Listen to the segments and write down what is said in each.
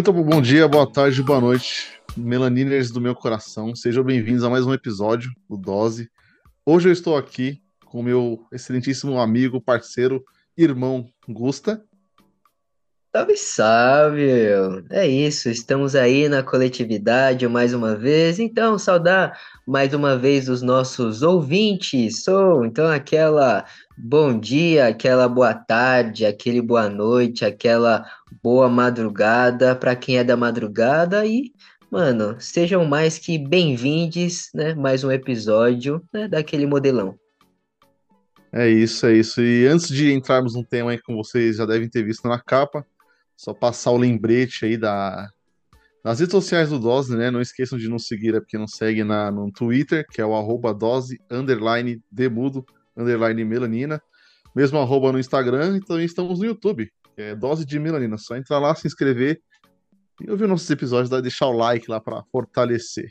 Muito bom dia, boa tarde, boa noite, melaniners do meu coração. Sejam bem-vindos a mais um episódio do Dose. Hoje eu estou aqui com meu excelentíssimo amigo, parceiro, irmão Gusta. Salve, salve! É isso, estamos aí na coletividade mais uma vez. Então, saudar mais uma vez os nossos ouvintes. Sou, então, aquela bom dia, aquela boa tarde, aquele boa noite, aquela boa madrugada para quem é da madrugada e, mano, sejam mais que bem-vindos, né? Mais um episódio né, daquele modelão. É isso, é isso. E antes de entrarmos num tema aí que vocês já devem ter visto na capa, só passar o lembrete aí da, nas redes sociais do Dose, né? Não esqueçam de nos seguir, é porque não segue na, no Twitter, que é o arroba dose, underline, demudo, underline melanina. Mesmo arroba no Instagram e também estamos no YouTube, é Dose de Melanina. Só entrar lá, se inscrever e ouvir nossos episódios, deixar o like lá para fortalecer.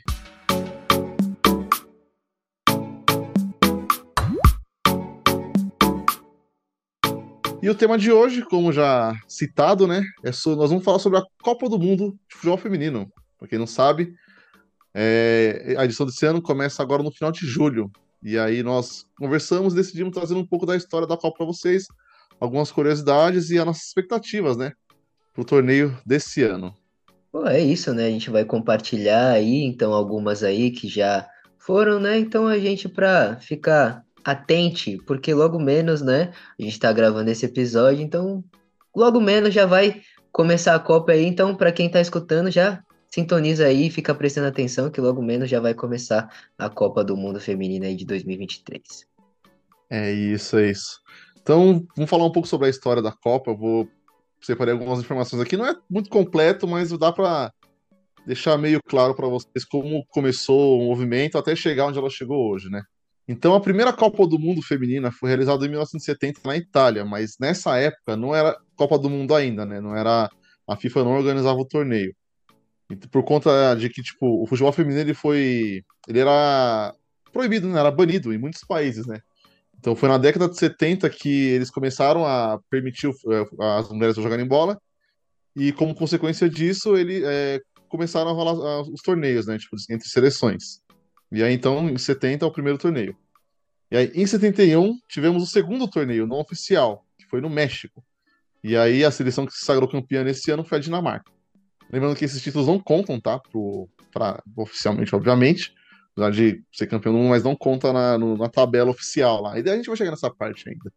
E o tema de hoje, como já citado, né, é so, nós vamos falar sobre a Copa do Mundo de Futebol Feminino. Para quem não sabe, é, a edição desse ano começa agora no final de julho. E aí nós conversamos, decidimos trazer um pouco da história da Copa para vocês, algumas curiosidades e as nossas expectativas, né, para o torneio desse ano. Pô, é isso, né? A gente vai compartilhar aí, então, algumas aí que já foram, né? Então a gente, para ficar atente, porque logo menos, né? A gente tá gravando esse episódio, então logo menos já vai começar a Copa aí. Então, para quem tá escutando, já sintoniza aí, fica prestando atenção que logo menos já vai começar a Copa do Mundo Feminina aí de 2023. É isso, é isso. Então, vamos falar um pouco sobre a história da Copa. Eu vou separar algumas informações aqui. Não é muito completo, mas dá para deixar meio claro para vocês como começou o movimento até chegar onde ela chegou hoje, né? Então, a primeira Copa do Mundo feminina foi realizada em 1970 na Itália, mas nessa época não era Copa do Mundo ainda, né? Não era a FIFA não organizava o torneio. Por conta de que tipo, o futebol feminino ele foi ele era proibido, né? Era banido em muitos países, né? Então foi na década de 70 que eles começaram a permitir eh, as mulheres jogarem bola e como consequência disso, ele é, começaram a rolar os torneios, né? Tipo, entre seleções. E aí, então, em 70 é o primeiro torneio. E aí, em 71, tivemos o segundo torneio, não oficial, que foi no México. E aí, a seleção que se sagrou campeã nesse ano foi a Dinamarca. Lembrando que esses títulos não contam, tá? Pro, pra, oficialmente, obviamente. Apesar de ser campeão do mundo, mas não conta na, no, na tabela oficial lá. E daí a gente vai chegar nessa parte ainda.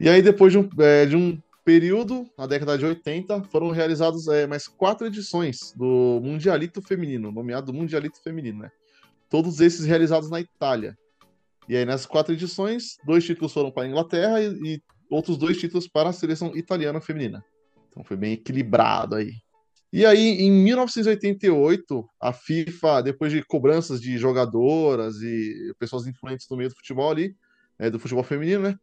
E aí, depois de um, é, de um período, na década de 80, foram realizadas é, mais quatro edições do Mundialito Feminino, nomeado Mundialito Feminino, né? todos esses realizados na Itália. E aí, nessas quatro edições, dois títulos foram para a Inglaterra e, e, outros dois títulos para a seleção italiana feminina. Então foi bem equilibrado aí. E aí, em 1988, a FIFA, depois de cobranças de jogadoras e pessoas influentes no meio do futebol ali, é, do futebol feminino, né?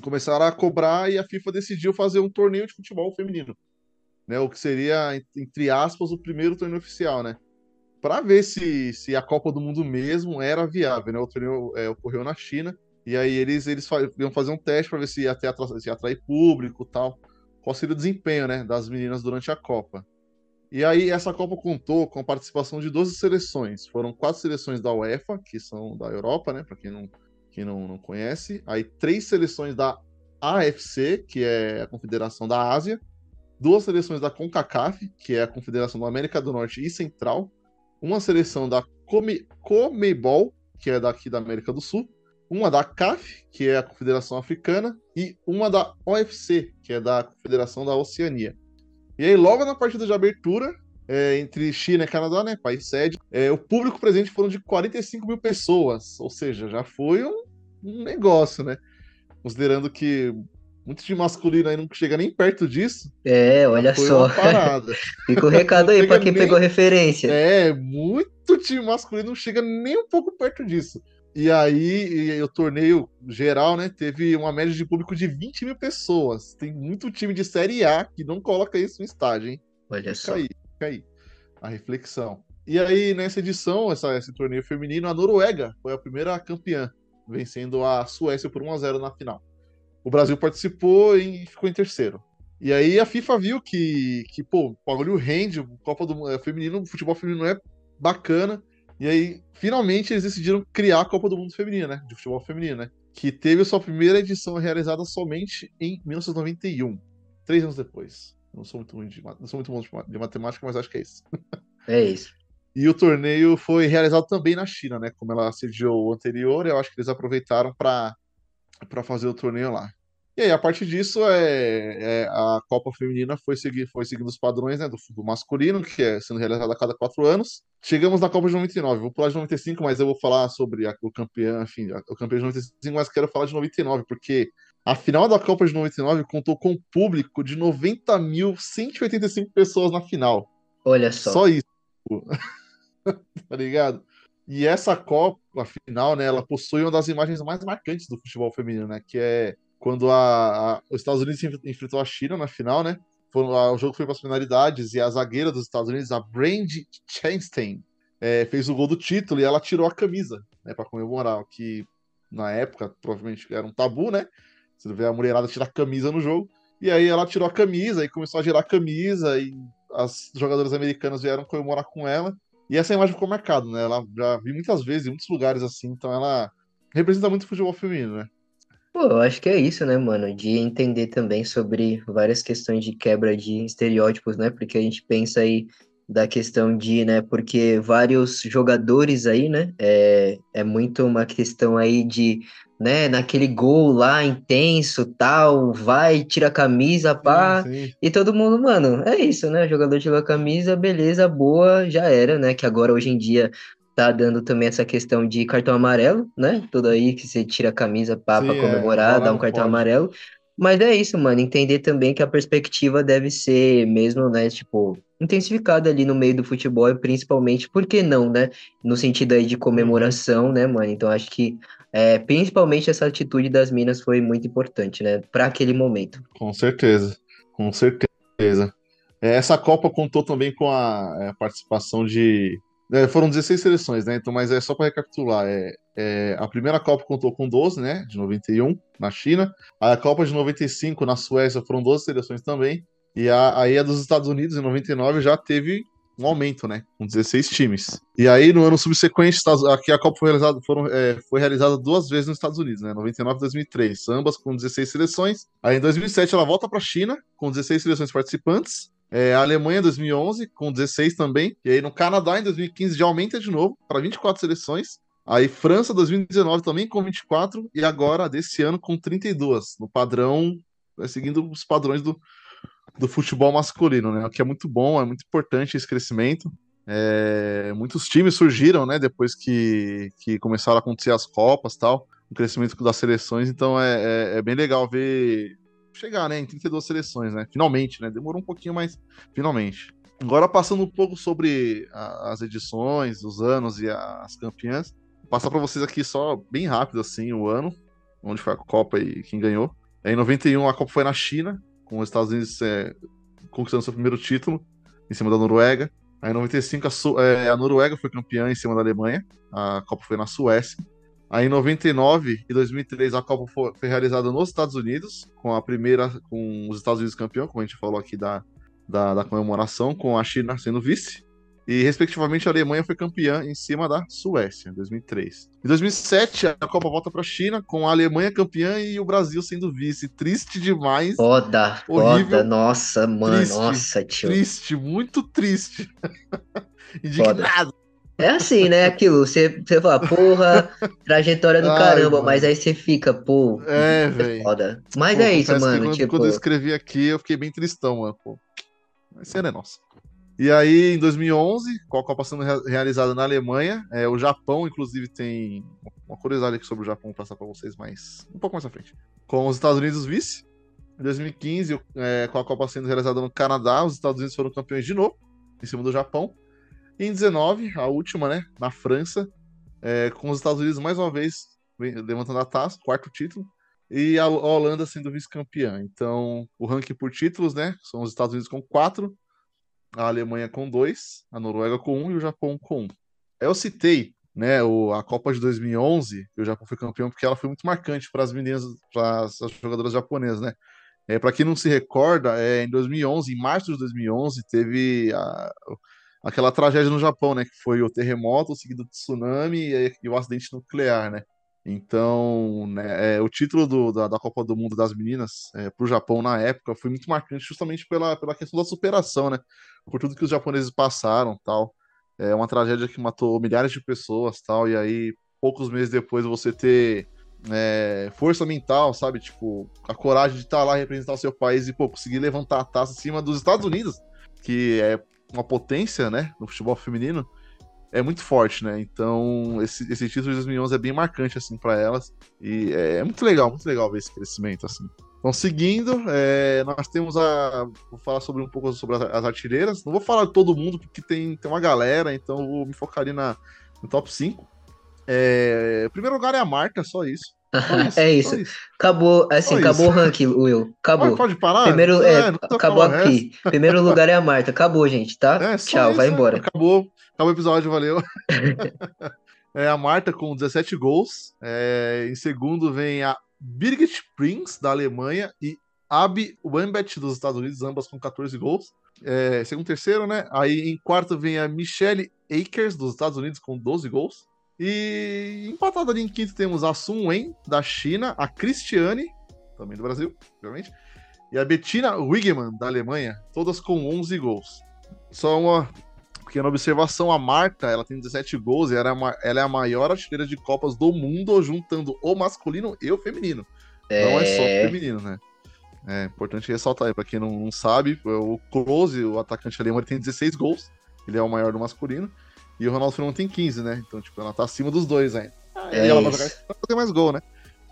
Começaram a cobrar e a FIFA decidiu fazer um torneio de futebol feminino. Né, o que seria, entre aspas, o primeiro torneio oficial, né? para ver se, se a Copa do Mundo mesmo era viável, né? O torneio é, ocorreu na China, e aí eles, eles iam fazer um teste para ver se ia, ter, se ia atrair público tal. Qual seria o desempenho né, das meninas durante a Copa. E aí essa Copa contou com a participação de 12 seleções. Foram quatro seleções da UEFA, que são da Europa, né? Para quem, não, quem não, não conhece. Aí três seleções da AFC, que é a Confederação da Ásia. Duas seleções da CONCACAF, que é a Confederação da América do Norte e Central uma seleção da Come, Comebol, que é daqui da América do Sul, uma da CAF, que é a Confederação Africana, e uma da OFC, que é da Confederação da Oceania. E aí, logo na partida de abertura, é, entre China e Canadá, né, país sede, é, o público presente foram de 45 mil pessoas, ou seja, já foi um, um negócio, né? Considerando que muito time masculino aí não chega nem perto disso. É, olha só. Fica o recado aí para quem nem... pegou referência. É, muito time masculino não chega nem um pouco perto disso. E aí, e o torneio geral, né, teve uma média de público de 20 mil pessoas. Tem muito time de Série A que não coloca isso no estádio, hein? Olha fica só. Aí, fica aí a reflexão. E aí, nessa edição, essa, esse torneio feminino, a Noruega foi a primeira campeã, vencendo a Suécia por 1 a 0 na final. O Brasil participou e ficou em terceiro. E aí a FIFA viu que, que pô, o bagulho rende, o Copa do é, Feminino, o futebol feminino é bacana. E aí, finalmente, eles decidiram criar a Copa do Mundo Feminino, né? De futebol feminino, né? Que teve a sua primeira edição realizada somente em 1991, três anos depois. Não sou muito ruim de, não sou muito bom de matemática, mas acho que é isso. É isso. E o torneio foi realizado também na China, né? Como ela sediou o anterior, eu acho que eles aproveitaram para fazer o torneio lá. E aí, a partir disso, é, é, a Copa Feminina foi, seguir, foi seguindo os padrões né, do, do, masculino, que é sendo realizado a cada quatro anos. Chegamos na Copa de 99. Vou pular de 95, mas eu vou falar sobre a, o campeão, enfim, a, o campeão de 95, mas quero falar de 99, porque a final da Copa de 99 contou com um público de 90.185 pessoas na final. Olha só. Só isso. tá ligado? E essa Copa, a final, né, ela possui uma das imagens mais marcantes do futebol feminino, né, que é quando a, a, os Estados Unidos enfrentou a China na final, né? Foi, a, o jogo foi para as finalidades e a zagueira dos Estados Unidos, a Brandi Chastain, é, fez o gol do título e ela tirou a camisa, né, para comemorar, o que na época provavelmente era um tabu, né? Você vê a mulherada tirar a camisa no jogo. E aí ela tirou a camisa e começou a girar a camisa e as jogadoras americanas vieram comemorar com ela. E essa imagem ficou marcada, né? Ela já vi muitas vezes em muitos lugares assim, então ela representa muito o futebol feminino, né? Pô, eu acho que é isso, né, mano? De entender também sobre várias questões de quebra de estereótipos, né? Porque a gente pensa aí da questão de, né, porque vários jogadores aí, né, é, é muito uma questão aí de, né, naquele gol lá intenso, tal, vai, tira a camisa, pá, sim, sim. e todo mundo, mano, é isso, né, o jogador tirou a camisa, beleza, boa, já era, né, que agora hoje em dia tá dando também essa questão de cartão amarelo, né? Tudo aí que você tira a camisa para é, comemorar, é, dá um cartão pode. amarelo. Mas é isso, mano. Entender também que a perspectiva deve ser mesmo, né? Tipo, intensificada ali no meio do futebol, principalmente, por que não, né? No sentido aí de comemoração, uhum. né, mano? Então acho que é, principalmente essa atitude das minas foi muito importante, né? Para aquele momento. Com certeza, com certeza. É, essa Copa contou também com a, a participação de é, foram 16 seleções, né? Então, mas é só para recapitular. É, é, a primeira Copa contou com 12, né? De 91, na China. A Copa de 95, na Suécia, foram 12 seleções também. E a, aí a dos Estados Unidos, em 99, já teve um aumento, né? Com 16 times. E aí, no ano subsequente, aqui a Copa foi realizada, foram, é, foi realizada duas vezes nos Estados Unidos, né? 99 e 2003, ambas com 16 seleções. Aí, em 2007, ela volta para a China, com 16 seleções participantes. É, a Alemanha 2011, com 16 também. E aí no Canadá, em 2015, já aumenta de novo para 24 seleções. Aí França 2019 também com 24. E agora, desse ano, com 32. No padrão, é, seguindo os padrões do, do futebol masculino, né? O que é muito bom, é muito importante esse crescimento. É, muitos times surgiram, né? Depois que, que começaram a acontecer as Copas tal. O crescimento das seleções. Então é, é, é bem legal ver chegar, né, em 32 seleções, né? Finalmente, né? Demorou um pouquinho, mas finalmente. Agora passando um pouco sobre a, as edições, os anos e as campeãs, vou passar para vocês aqui só bem rápido assim o ano, onde foi a Copa e quem ganhou. Em 91 a Copa foi na China, com os Estados Unidos é, conquistando seu primeiro título em cima da Noruega. Aí em 95 a, é, a Noruega foi campeã em cima da Alemanha. A Copa foi na Suécia. Aí em 99 e 2003 a Copa foi, realizada nos Estados Unidos, com a primeira, com os Estados Unidos campeão, como a gente falou aqui da, da, da comemoração, com a China sendo vice. E, respectivamente, a Alemanha foi campeã em cima da Suécia, em 2003. Em 2007, a Copa volta para a China, com a Alemanha campeã e o Brasil sendo vice. Triste demais. Foda, horrível, foda. Nossa, mano, triste, nossa, tio. Triste, muito triste. Indignado. Foda. É assim, né? Aquilo, você, você fala, porra, trajetória do Ai, caramba, mano. mas aí você fica, pô, é, é velho. foda. Mas pô, é isso, mano. Quando, tipo... quando eu escrevi aqui, eu fiquei bem tristão, mano. Pô. Mas cena é nossa. E aí, em 2011, com a Copa sendo realizada na Alemanha, é, o Japão, inclusive, tem uma curiosidade aqui sobre o Japão, vou passar para vocês mais um pouco mais à frente. Com os Estados Unidos vice. Em 2015, é, com a Copa sendo realizada no Canadá, os Estados Unidos foram campeões de novo, em cima do Japão. Em 19, a última, né, na França, é, com os Estados Unidos mais uma vez levantando a taça, quarto título, e a Holanda sendo vice-campeã. Então, o ranking por títulos, né, são os Estados Unidos com quatro, a Alemanha com dois, a Noruega com um e o Japão com um. Eu citei né, o, a Copa de 2011, que o Japão foi campeão, porque ela foi muito marcante para as meninas, para as jogadoras japonesas, né? É, para quem não se recorda, é, em 2011, em março de 2011, teve a, aquela tragédia no Japão, né? Que foi o terremoto, seguido do tsunami e, e o acidente nuclear, né? Então, né, é, o título do, da, da, Copa do Mundo das meninas é, para o Japão na época foi muito marcante justamente pela, pela questão da superação, né? Por tudo que os japoneses passaram, tal. É uma tragédia que matou milhares de pessoas, tal. E aí, poucos meses depois, você ter é, força mental, sabe? Tipo, a coragem de estar tá lá representar o seu país e, pô, conseguir levantar a taça acima dos Estados Unidos, que é uma potência, né, no futebol feminino, é muito forte, né? Então, esse, esse título de 2011 é bem marcante, assim, para elas. E é, é, muito legal, muito legal ver esse crescimento, assim. Então, seguindo, é, nós temos a. Vou falar sobre um pouco sobre as, as, artilheiras. Não vou falar de todo mundo, porque tem, tem uma galera, então vou me focar ali na, no top 5. É, primeiro lugar é a Marta, só isso. Isso, é isso. isso. Acabou, assim, acabou isso. o ranking, Will. Acabou. Pode, parar? Primeiro, é, é acabou aqui. Primeiro lugar é a Marta. Acabou, gente, tá? É, Tchau, vai embora. Acabou. Acabou o episódio, valeu. é a Marta com 17 gols. É, em segundo vem a Birgit Prinz, da Alemanha, e Abby Wambet, dos Estados Unidos, ambas com 14 gols. É, segundo terceiro, né? Aí em quarto vem a Michelle Akers, dos Estados Unidos, com 12 gols. E empatado ali em quinto temos a Sun Wen, da China, a Cristiane, também do Brasil, obviamente, e a Bettina Wigman, da Alemanha, todas com 11 gols. Só uma pequena observação, a Marta, ela tem 17 gols e ela é, uma, ela é a maior artilheira de Copas do mundo, juntando o masculino e o feminino. É... Não é só o feminino, né? É importante ressaltar aí, pra quem não, não sabe, o Close, o atacante alemão, ele tem 16 gols, ele é o maior do masculino, e o Ronaldo Fenômeno tem 15, né? Então, tipo, ela tá acima dos dois ainda. É e ela vai fazer mais gol, né?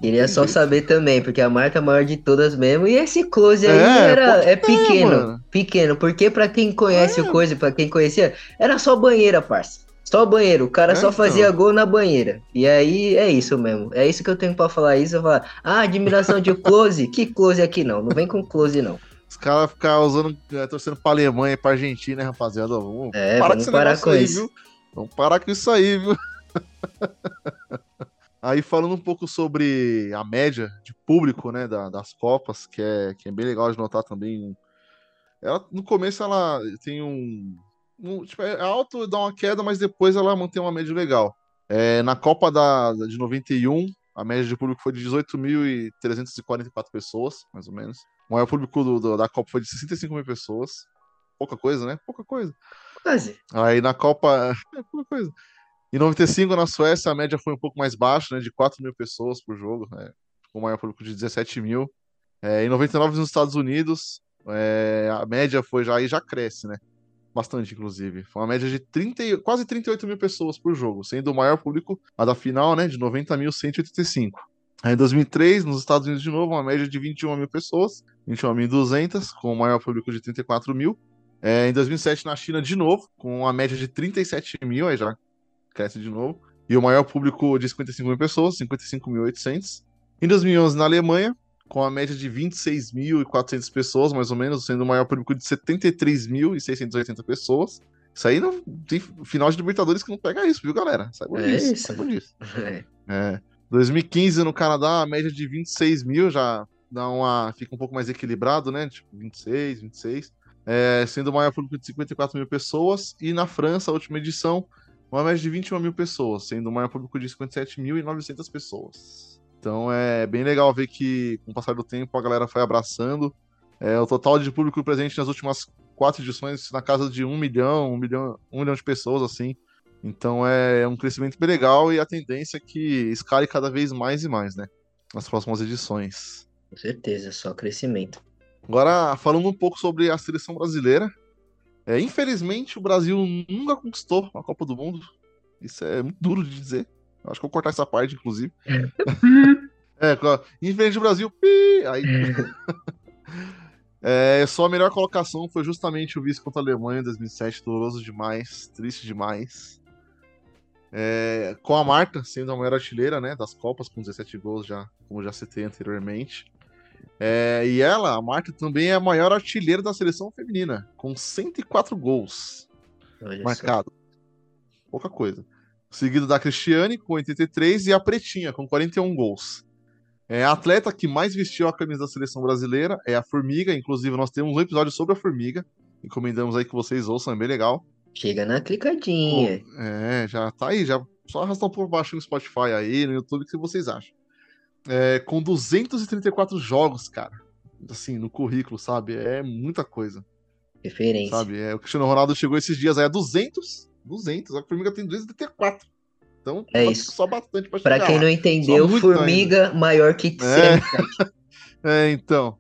Queria só saber também, porque a marca é maior de todas mesmo. E esse close aí é, era, é pequeno. É, pequeno. Porque pra quem conhece é. o coisa, pra quem conhecia, era só banheira, parça. Só banheiro. O cara é, só fazia então. gol na banheira. E aí é isso mesmo. É isso que eu tenho pra falar isso. Eu falar, ah, admiração de close. que close aqui não? Não vem com close, não. Os caras ficam usando, é, torcendo pra Alemanha e pra Argentina, né, rapaziada? Vamos, é, parar vamos parar com, isso. Viu? Vamos parar com isso aí, viu? aí falando um pouco sobre a média de público, né, da, das Copas, que é, que é bem legal de notar também. Ela, no começo ela tem um, um tipo, é alto, dá uma queda, mas depois ela mantém uma média legal. É, na Copa da, de 91, a média de público foi de 18.344 pessoas, mais ou menos. O maior público do, do, da Copa foi de 65 mil pessoas. Pouca coisa, né? Pouca coisa. Quase. Aí na Copa. É. Em 95, na Suécia, a média foi um pouco mais baixa, né? De 4 mil pessoas por jogo, né, com o maior público de 17 mil. É, em 99, nos Estados Unidos, é, a média foi já aí já cresce, né? Bastante, inclusive. Foi uma média de 30, quase 38 mil pessoas por jogo, sendo o maior público a da final, né? De 90.185. Aí em 2003, nos Estados Unidos de novo, uma média de 21 mil pessoas, 21.200, com o maior público de 34 mil. É, em 2007, na China, de novo, com uma média de 37 mil, aí já cresce de novo. E o maior público de 55 mil pessoas, 55.800. Em 2011, na Alemanha, com a média de 26.400 pessoas, mais ou menos, sendo o maior público de 73.680 pessoas. Isso aí não tem final de Libertadores que não pega isso, viu, galera? Saibam é disso. Isso. Saibam disso. É. é. 2015 no Canadá, a média de 26 mil já dá uma. fica um pouco mais equilibrado, né? Tipo, 26, 26 é, sendo o maior público de 54 mil pessoas, e na França, a última edição, uma média de 21 mil pessoas, sendo o maior público de 57.900 pessoas. Então é bem legal ver que, com o passar do tempo, a galera foi abraçando. É, o total de público presente nas últimas quatro edições na casa de um milhão, um milhão, um milhão de pessoas, assim. Então é um crescimento bem legal e a tendência é que escale cada vez mais e mais, né? Nas próximas edições. Com certeza, só crescimento. Agora, falando um pouco sobre a seleção brasileira. É, infelizmente, o Brasil nunca conquistou a Copa do Mundo. Isso é muito duro de dizer. Eu acho que vou cortar essa parte, inclusive. é, infelizmente o Brasil. Aí. é, só a melhor colocação foi justamente o vice contra a Alemanha em 2007. Doloroso demais, triste demais. É, com a Marta sendo a maior artilheira né, das Copas, com 17 gols, já, como já citei anteriormente. É, e ela, a Marta, também é a maior artilheira da seleção feminina, com 104 gols marcados. Pouca coisa. Seguido da Cristiane, com 83, e a Pretinha, com 41 gols. É, a atleta que mais vestiu a camisa da seleção brasileira é a Formiga. Inclusive, nós temos um episódio sobre a Formiga. Encomendamos aí que vocês ouçam, é bem legal. Chega na clicadinha. Pô, é, já tá aí, já só arrastar por baixo no Spotify aí, no YouTube, o que vocês acham. É, com 234 jogos, cara. Assim, no currículo, sabe? É muita coisa. Referência. Sabe? É, o Cristiano Ronaldo chegou esses dias aí a 200. 200. A Formiga tem 234. Então, é isso. só bastante pra chegar. Pra quem não entendeu, Formiga ainda. maior que é. é, então.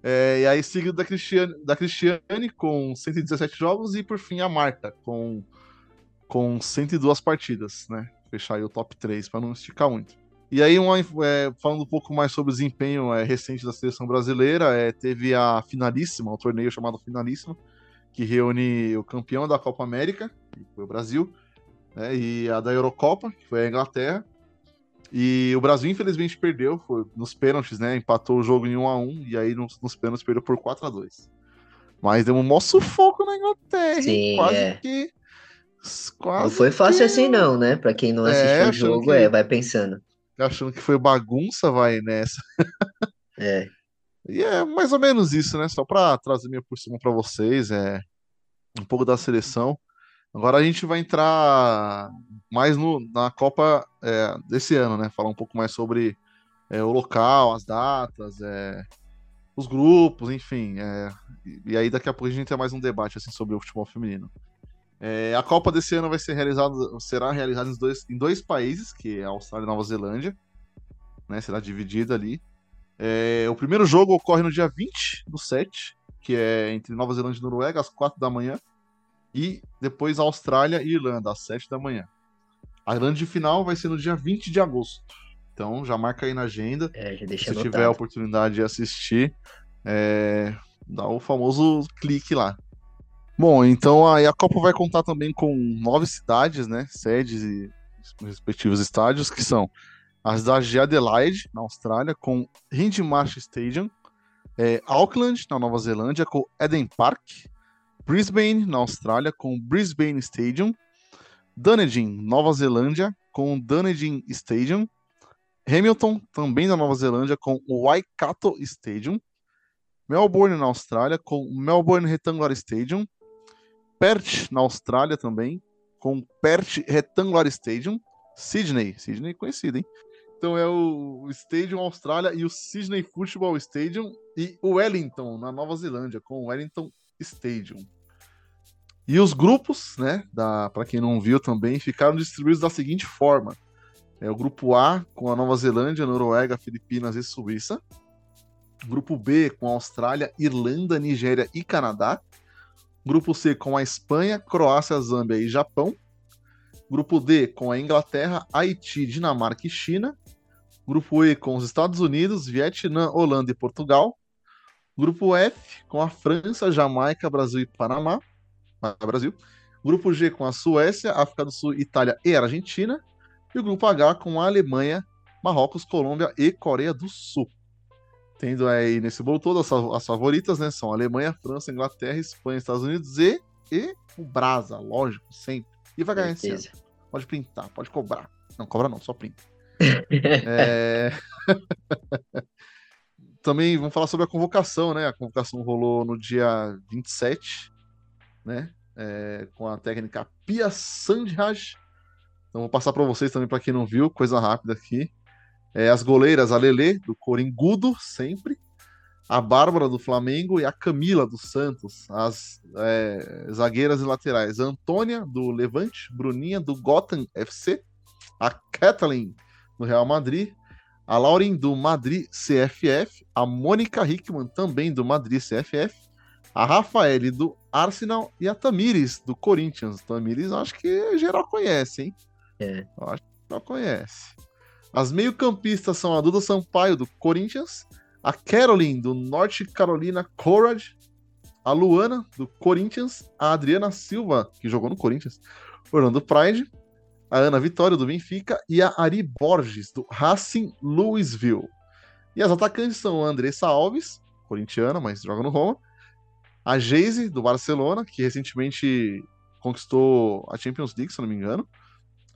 É, e aí seguido da Cristiane, da Cristiane com 117 jogos e por fim a Marta com, com 102 partidas, né? Fechar aí o top 3 para não esticar muito. E aí, uma, é, falando um pouco mais sobre o desempenho é, recente da seleção brasileira, é, teve a finalíssima, um torneio chamado Finalíssima, que reúne o campeão da Copa América, que foi o Brasil, né, e a da Eurocopa, que foi a Inglaterra. E o Brasil, infelizmente, perdeu foi nos pênaltis, né? Empatou o jogo em 1 a 1 e aí nos, nos pênaltis perdeu por 4 a 2 Mas deu um maior sufoco na Inglaterra. Sim, quase é. que. Quase não foi fácil que... assim, não, né? Pra quem não assistiu é, o jogo, que... é, vai pensando. Achando que foi bagunça, vai nessa. é. E é mais ou menos isso, né? Só pra trazer minha por cima pra vocês, é um pouco da seleção. Agora a gente vai entrar mais no, na Copa é, desse ano, né? Falar um pouco mais sobre é, o local, as datas, é, os grupos, enfim. É, e aí daqui a pouco a gente tem mais um debate assim, sobre o futebol feminino. É, a Copa desse ano vai ser realizada, será realizada em dois, em dois países, que é a Austrália e Nova Zelândia. Né, será dividida ali. É, o primeiro jogo ocorre no dia 20 do 7, que é entre Nova Zelândia e Noruega, às 4 da manhã. E depois Austrália e Irlanda, às 7 da manhã. A grande final vai ser no dia 20 de agosto. Então já marca aí na agenda. É, Se anotado. tiver a oportunidade de assistir, é, dá o famoso clique lá. Bom, então aí a Copa vai contar também com nove cidades, né? Sedes e respectivos estádios, que são a cidade de Adelaide, na Austrália, com Hindmarsh Stadium, é, Auckland, na Nova Zelândia, com Eden Park, Brisbane, na Austrália, com Brisbane Stadium. Dunedin, Nova Zelândia, com Dunedin Stadium. Hamilton, também na Nova Zelândia, com Waikato Stadium. Melbourne, na Austrália, com Melbourne Rectangular Stadium. Perth, na Austrália também, com Perth Rectangular Stadium. Sydney, Sydney conhecido, hein? Então é o Stadium Austrália e o Sydney Football Stadium e o Wellington, na Nova Zelândia, com o Wellington Stadium. E os grupos, né, para quem não viu também, ficaram distribuídos da seguinte forma: é o grupo A com a Nova Zelândia, Noruega, Filipinas e Suíça. Grupo B com a Austrália, Irlanda, Nigéria e Canadá. Grupo C com a Espanha, Croácia, Zâmbia e Japão. Grupo D com a Inglaterra, Haiti, Dinamarca e China. Grupo E com os Estados Unidos, Vietnã, Holanda e Portugal. Grupo F com a França, Jamaica, Brasil e Panamá. Brasil. Grupo G com a Suécia, África do Sul, Itália e Argentina. E o grupo H com a Alemanha, Marrocos, Colômbia e Coreia do Sul. Tendo aí nesse bolo todo as, as favoritas, né? São Alemanha, França, Inglaterra, Espanha, Estados Unidos e, e o Brasa, lógico, sempre. E vai ganhar esse ano. Pode printar, pode cobrar. Não, cobra não, só printa. é... Também vamos falar sobre a convocação, né? A convocação rolou no dia 27 né? É, com a técnica Pia Sandhaj. Então vou passar para vocês também, para quem não viu, coisa rápida aqui. É, as goleiras, a Lele, do Coringudo, sempre. A Bárbara, do Flamengo, e a Camila, do Santos. As é, zagueiras e laterais. A Antônia, do Levante. Bruninha, do Gotham FC. A Kathleen, do Real Madrid. A Lauren, do Madrid CFF. A Mônica Hickman, também do Madrid CFF a Rafaele do Arsenal e a Tamires do Corinthians. Tamires, acho que geral conhece, hein? É. Eu acho que geral conhece. As meio-campistas são a Duda Sampaio do Corinthians, a Caroline do Norte Carolina Courage, a Luana do Corinthians, a Adriana Silva, que jogou no Corinthians, Orlando Pride, a Ana Vitória do Benfica e a Ari Borges do Racing Louisville. E as atacantes são a Andressa Alves, corintiana, mas joga no Roma, a Geise, do Barcelona, que recentemente conquistou a Champions League, se não me engano.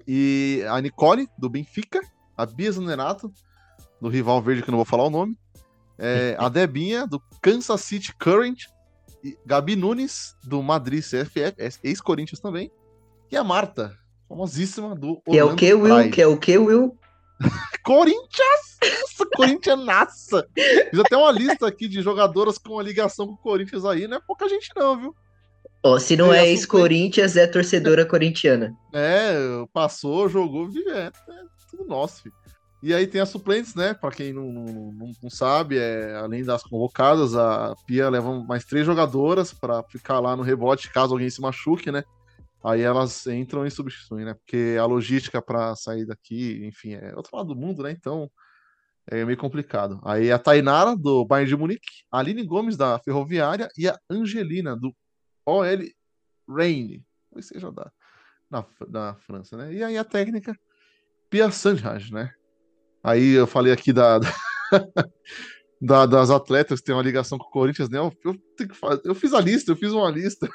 E a Nicole, do Benfica. A Bia Zanerato, do rival verde, que eu não vou falar o nome. É, a Debinha, do Kansas City Current. E Gabi Nunes, do Madrid CFF, ex-Corinthians também. E a Marta, famosíssima, do Que é o que, Will? Que é o que, Will? Corinthians! Nossa, Corinthians! Fiz até uma lista aqui de jogadoras com a ligação com o Corinthians aí, não é pouca gente não, viu? Se não é ex-Corinthians, é torcedora corintiana. É, passou, jogou, vive, é, é tudo nosso, filho. E aí tem as suplentes, né? Para quem não, não, não, sabe, é, além das convocadas, a Pia leva mais três jogadoras para ficar lá no rebote caso alguém se machuque, né? Aí elas entram e substituem, né? Porque a logística para sair daqui, enfim, é outro lado do mundo, né? Então é meio complicado. Aí a Tainara, do Bayern de Munique, a Aline Gomes, da Ferroviária, e a Angelina, do OL Reine, ou seja, da, na, na França, né? E aí a técnica, Pia Sanjaj, né? Aí eu falei aqui da, da, das atletas que tem uma ligação com o Corinthians, né? Eu, eu, eu fiz a lista, eu fiz uma lista.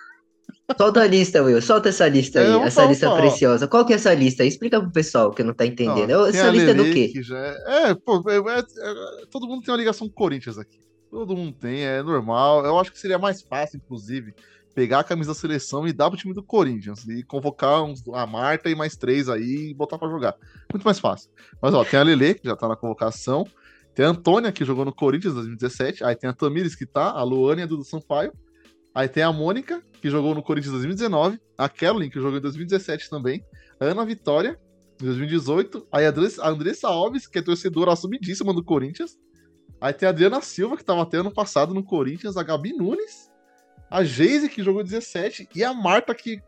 Solta a lista, Will. Solta essa lista aí, é, essa falar, lista falar. preciosa. Qual que é essa lista aí? Explica pro pessoal que não tá entendendo. Não, essa lista é do quê? É... é, pô, é, é, é, todo mundo tem uma ligação com o Corinthians aqui. Todo mundo tem, é normal. Eu acho que seria mais fácil, inclusive, pegar a camisa da seleção e dar pro time do Corinthians. E convocar uns, a Marta e mais três aí e botar pra jogar. Muito mais fácil. Mas, ó, tem a Lele, que já tá na convocação. Tem a Antônia, que jogou no Corinthians em 2017. Aí tem a Tamires, que tá. A Luane e a Dudu Sampaio. Aí tem a Mônica, que jogou no Corinthians em 2019, a Caroline, que jogou em 2017 também, a Ana Vitória, em 2018, aí a Andressa Alves, que é torcedora assumidíssima do Corinthians, aí tem a Adriana Silva, que estava até ano passado no Corinthians, a Gabi Nunes, a Geise, que jogou 17, e a Marta, que,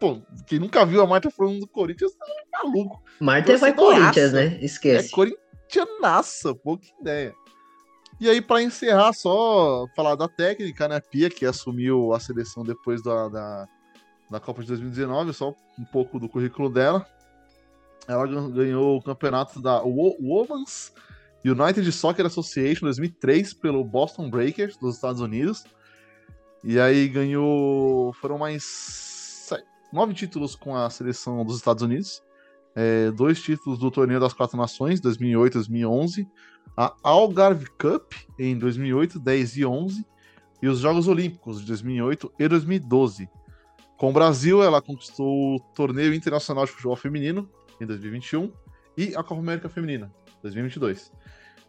pô, quem nunca viu a Marta falando do Corinthians, tá maluco. Marta vai Corinthians, né? Esquece. É corintianaça, que ideia. E aí, para encerrar, só falar da técnica, né? Pia, que assumiu a seleção depois da, da, da Copa de 2019, só um pouco do currículo dela. Ela ganhou o campeonato da Women's United Soccer Association 2003 pelo Boston Breakers dos Estados Unidos. E aí ganhou. Foram mais nove títulos com a seleção dos Estados Unidos. É, dois títulos do Torneio das Quatro Nações, 2008 e 2011 a Algarve Cup em 2008, 10 e 11 e os Jogos Olímpicos de 2008 e 2012. Com o Brasil, ela conquistou o Torneio Internacional de Futebol Feminino em 2021 e a Copa América Feminina 2022.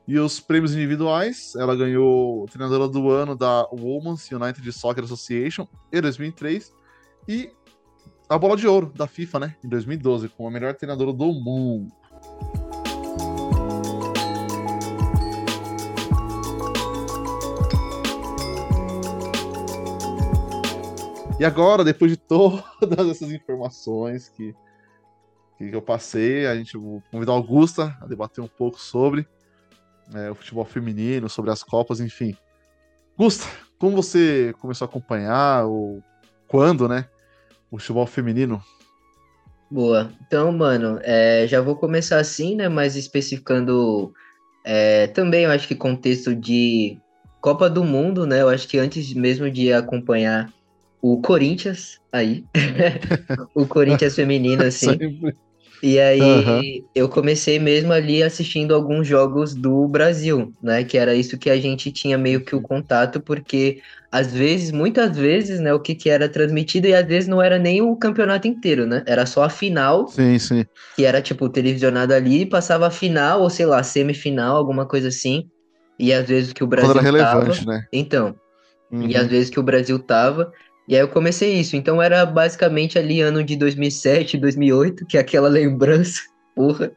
E os prêmios individuais, ela ganhou treinadora do ano da Women's United Soccer Association em 2003 e a bola de ouro da FIFA, né, em 2012, como a melhor treinadora do mundo. E agora, depois de todas essas informações que, que eu passei, a gente vai convidar a Augusta a debater um pouco sobre é, o futebol feminino, sobre as Copas, enfim. Augusta, como você começou a acompanhar, ou quando, né, o futebol feminino? Boa. Então, mano, é, já vou começar assim, né, mas especificando é, também, eu acho que contexto de Copa do Mundo, né, eu acho que antes mesmo de acompanhar o Corinthians aí. o Corinthians feminino, assim. E aí uhum. eu comecei mesmo ali assistindo alguns jogos do Brasil, né? Que era isso que a gente tinha meio que o contato, porque às vezes, muitas vezes, né, o que, que era transmitido, e às vezes não era nem o campeonato inteiro, né? Era só a final. Sim, sim. Que era, tipo, televisionado ali, passava a final, ou sei lá, semifinal, alguma coisa assim. E às vezes que o Brasil. Quando era relevante, tava... né? Então. Uhum. E às vezes que o Brasil tava. E aí eu comecei isso. Então era basicamente ali ano de 2007, 2008, que é aquela lembrança. Porra.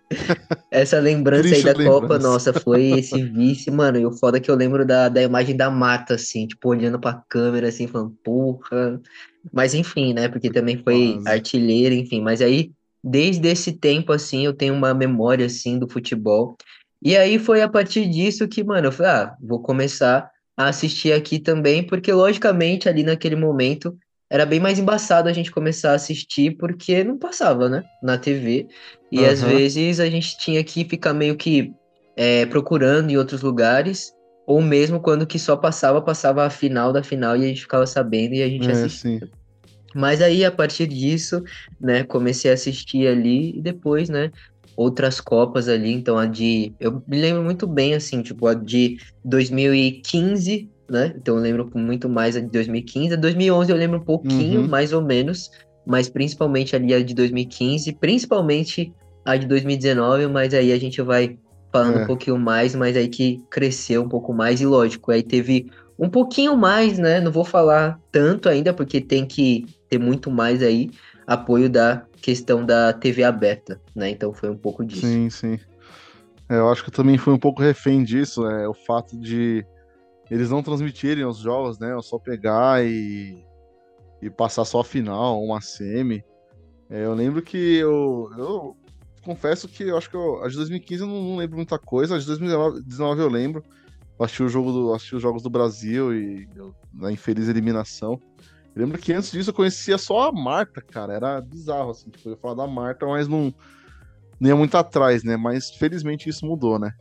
Essa lembrança aí da lembrança. Copa, nossa, foi esse vice, mano. E o foda é que eu lembro da, da imagem da mata, assim, tipo, olhando pra câmera, assim, falando, porra. Mas enfim, né? Porque também foi Quase. artilheiro, enfim. Mas aí, desde esse tempo, assim, eu tenho uma memória, assim, do futebol. E aí foi a partir disso que, mano, eu falei, ah, vou começar a assistir aqui também, porque logicamente ali naquele momento era bem mais embaçado a gente começar a assistir porque não passava, né, na TV. E uhum. às vezes a gente tinha que ficar meio que é, procurando em outros lugares, ou mesmo quando que só passava, passava a final da final e a gente ficava sabendo e a gente é, assistia. Sim. Mas aí, a partir disso, né, comecei a assistir ali e depois, né, outras Copas ali, então a de. Eu me lembro muito bem, assim, tipo, a de 2015, né? Então eu lembro muito mais a de 2015. A 2011 eu lembro um pouquinho, uhum. mais ou menos, mas principalmente ali a de 2015, principalmente a de 2019, mas aí a gente vai falando é. um pouquinho mais, mas aí que cresceu um pouco mais, e lógico, aí teve um pouquinho mais, né? Não vou falar tanto ainda, porque tem que ter muito mais aí apoio da questão da TV aberta, né? Então foi um pouco disso. Sim, sim. É, eu acho que também fui um pouco refém disso, é o fato de eles não transmitirem os jogos, né? Eu só pegar e, e passar só a final, uma semi. É, eu lembro que eu, eu confesso que eu acho que eu, a de 2015 eu não, não, lembro muita coisa, a de 2019 eu lembro. Assisti, o jogo do, assisti os jogos do Brasil e eu, na infeliz eliminação. Eu lembro que antes disso eu conhecia só a Marta, cara. Era bizarro, assim. Tipo, eu ia falar da Marta, mas não. Nem é muito atrás, né? Mas felizmente isso mudou, né?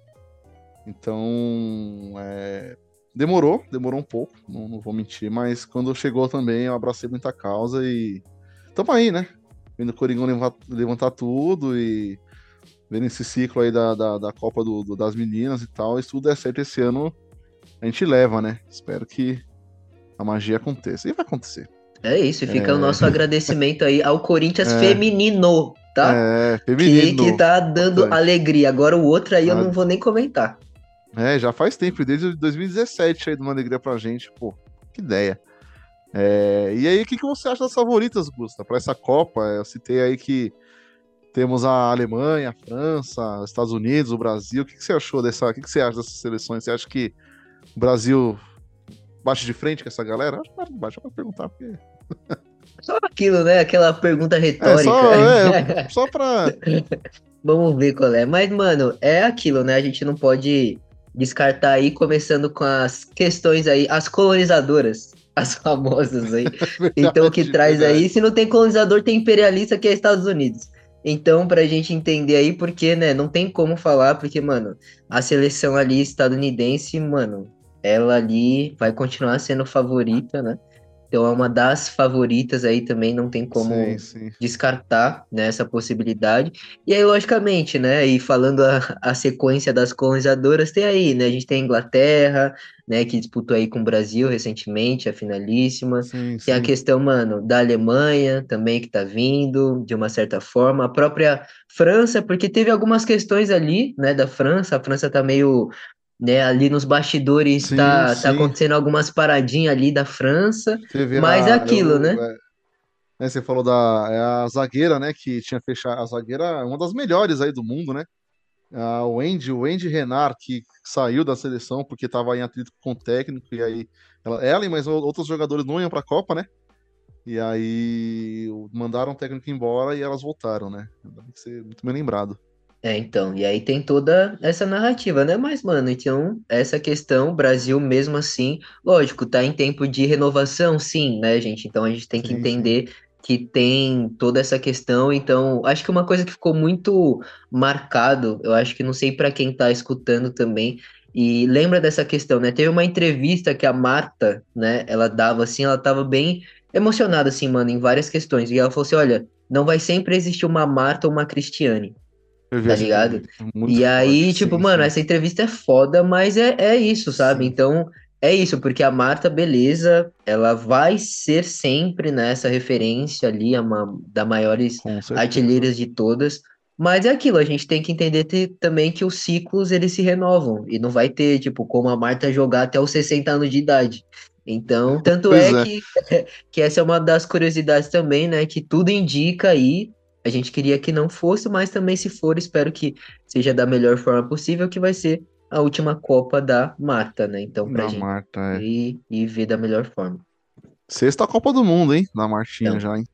Então. É... Demorou, demorou um pouco, não, não, vou mentir, mas quando chegou também eu abracei muita causa e. Tamo aí, né? vendo o Coringão levantar tudo e vendo esse ciclo aí da, da, da Copa do, do, das Meninas e tal. E se tudo der certo esse ano, a gente leva, né? Espero que a magia aconteça. E vai acontecer. É isso, e fica é... o nosso agradecimento aí ao Corinthians é... feminino, tá? É, feminino. Que, que tá dando alegria. Agora o outro aí eu não vou nem comentar. É, já faz tempo, desde 2017 aí, dando uma alegria pra gente. Pô, que ideia. É, e aí, o que, que você acha das favoritas, Gusta, para essa Copa? Eu citei aí que temos a Alemanha, a França, os Estados Unidos, o Brasil. O que, que você achou dessa? O que, que você acha dessas seleções? Você acha que o Brasil bate de frente com essa galera? Acho que bate pra perguntar, porque. Só aquilo, né? Aquela pergunta retórica. É, só, é, só pra. Vamos ver qual é. Mas, mano, é aquilo, né? A gente não pode descartar aí, começando com as questões aí, as colonizadoras as famosas aí. então, o que traz verdade. aí, se não tem colonizador, tem imperialista que é Estados Unidos. Então, pra gente entender aí, porque, né, não tem como falar, porque, mano, a seleção ali estadunidense, mano, ela ali vai continuar sendo favorita, né? Então é uma das favoritas aí também, não tem como sim, sim. descartar né, essa possibilidade. E aí, logicamente, né? E falando a, a sequência das colonizadoras, tem aí, né? A gente tem a Inglaterra, né? Que disputou aí com o Brasil recentemente, a finalíssima. Sim, tem a questão, mano, da Alemanha também que tá vindo, de uma certa forma. A própria França, porque teve algumas questões ali, né, da França. A França tá meio né? Ali nos bastidores sim, tá, tá acontecendo algumas paradinhas ali da França, mas a, é aquilo, eu, né? É, você falou da é a zagueira, né? Que tinha fechado a zagueira, uma das melhores aí do mundo, né? A Wendy, o Wendy Renard, que saiu da seleção porque estava em atrito com o técnico, e aí ela, ela e mais outros jogadores não iam para a Copa, né? E aí mandaram o técnico embora e elas voltaram, né? Tem que ser muito bem lembrado. É, então, e aí tem toda essa narrativa, né? Mas, mano, então, essa questão, o Brasil mesmo assim, lógico, tá em tempo de renovação, sim, né, gente? Então a gente tem que sim, entender sim. que tem toda essa questão. Então, acho que uma coisa que ficou muito marcado, eu acho que não sei para quem tá escutando também, e lembra dessa questão, né? Teve uma entrevista que a Marta, né, ela dava assim, ela tava bem emocionada, assim, mano, em várias questões. E ela falou assim: olha, não vai sempre existir uma Marta ou uma Cristiane tá ligado? E aí, tipo, sim, mano, essa entrevista é foda, mas é, é isso, sabe? Então, é isso, porque a Marta, beleza, ela vai ser sempre nessa referência ali, a uma das maiores artilheiras de todas. Mas é aquilo, a gente tem que entender também que os ciclos eles se renovam e não vai ter, tipo, como a Marta jogar até os 60 anos de idade. Então, tanto é, é, Que, que essa é uma das curiosidades também, né? Que tudo indica aí a gente queria que não fosse, mas também se for, espero que seja da melhor forma possível, que vai ser a última Copa da Marta, né? Então, pra da gente Marta, é. e, e ver da melhor forma. Sexta Copa do Mundo, hein? Na Martinha então. já, hein?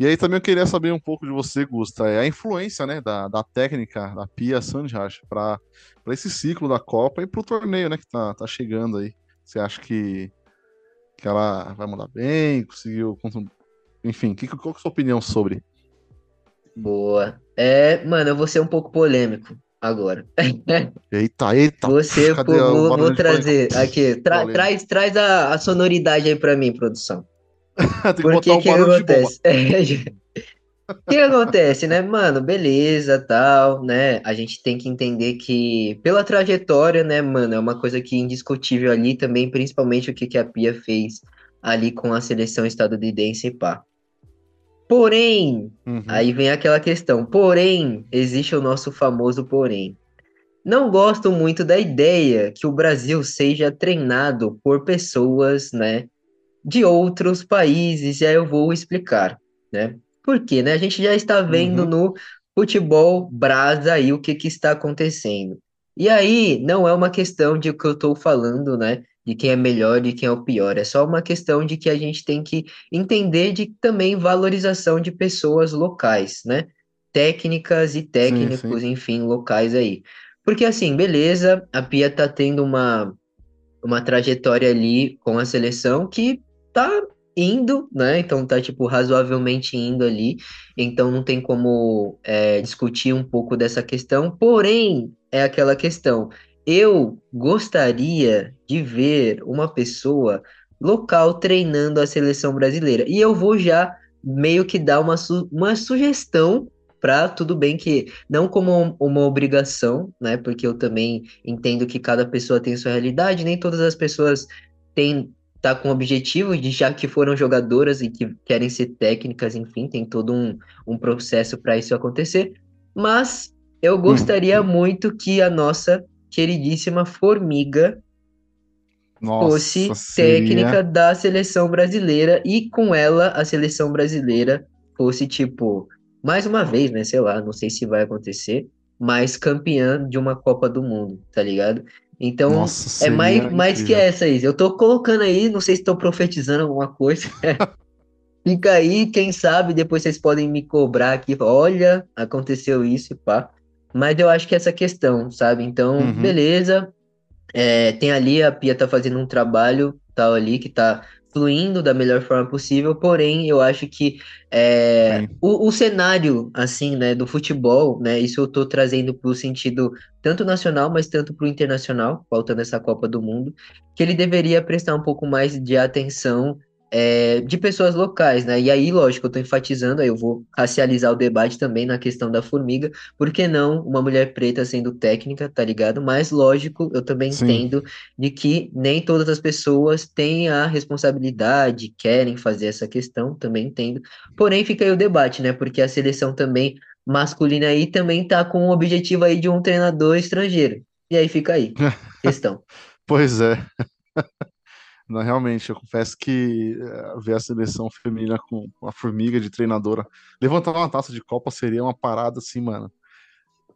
E aí também eu queria saber um pouco de você, Gusta, é a influência, né, da, da técnica da Pia Sanjaj para esse ciclo da Copa e para o torneio, né, que tá, tá chegando aí. Você acha que, que ela vai mandar bem, conseguiu enfim, que, qual que é a sua opinião sobre? Boa. É, mano, eu vou ser um pouco polêmico agora. Eita, eita. Você, pô, vou, vou trazer aqui. Tra, traz traz a, a, sonoridade aí pra mim, produção. Porque um que, que acontece? O que acontece, né, mano? Beleza, tal, né? A gente tem que entender que, pela trajetória, né, mano, é uma coisa que é indiscutível ali também, principalmente o que, que a Pia fez ali com a seleção estadunidense e pá. Porém, Uhum. aí vem aquela questão, porém, existe o nosso famoso porém. Não gosto muito da ideia que o Brasil seja treinado por pessoas, né, de outros países, e aí eu vou explicar, né? Por quê, né? A gente já está vendo Uhum. no futebol brasa aí o que que está acontecendo. E aí não é uma questão de que eu estou falando, né? De quem é melhor, de quem é o pior. É só uma questão de que a gente tem que entender de também valorização de pessoas locais, né? Técnicas e Sim, sim. técnicos, enfim, locais aí. Porque assim, beleza, a Pia tá tendo uma, uma trajetória ali com a seleção que tá indo, né? Então tá, tipo, razoavelmente indo ali. Então não tem como é, discutir um pouco dessa questão. Porém, é aquela questão. Eu gostaria de ver uma pessoa local treinando a seleção brasileira. E eu vou já meio que dar uma, su uma sugestão para tudo bem que não como uma obrigação, né? Porque eu também entendo que cada pessoa tem sua realidade, nem todas as pessoas têm tá com o objetivo de já que foram jogadoras e que querem ser técnicas, enfim, tem todo um, um processo para isso acontecer. Mas eu gostaria Hum. muito que a nossa queridíssima Formiga fosse Nossa, técnica seria. da seleção brasileira e com ela a seleção brasileira fosse tipo, mais uma vez, né, sei lá, não sei se vai acontecer, mas campeã de uma Copa do Mundo, tá ligado? Então, Nossa, é mais, mais que essa aí. Eu tô colocando aí, não sei se estou profetizando alguma coisa. Fica aí, quem sabe depois vocês podem me cobrar aqui. Olha, aconteceu isso e pá. Mas eu acho que essa questão, sabe? Então, Uhum. beleza. É, tem ali, a Pia tá fazendo um trabalho tal ali que tá fluindo da melhor forma possível, porém, eu acho que é, o, o cenário, assim, né, do futebol, né, isso eu tô trazendo pro sentido tanto nacional, mas tanto pro internacional, faltando essa Copa do Mundo, que ele deveria prestar um pouco mais de atenção é, de pessoas locais, né? E aí, lógico, eu tô enfatizando, aí eu vou racializar o debate também na questão da formiga, por que não uma mulher preta sendo técnica, tá ligado? Mas, lógico, eu também Sim. entendo de que nem todas as pessoas têm a responsabilidade, querem fazer essa questão, também entendo. Porém, fica aí o debate, né? Porque a seleção também masculina aí também tá com o objetivo aí de um treinador estrangeiro. E aí fica aí, questão. Pois é. Não, realmente, eu confesso que eh, ver a seleção feminina com a formiga de treinadora levantar uma taça de Copa seria uma parada assim, mano.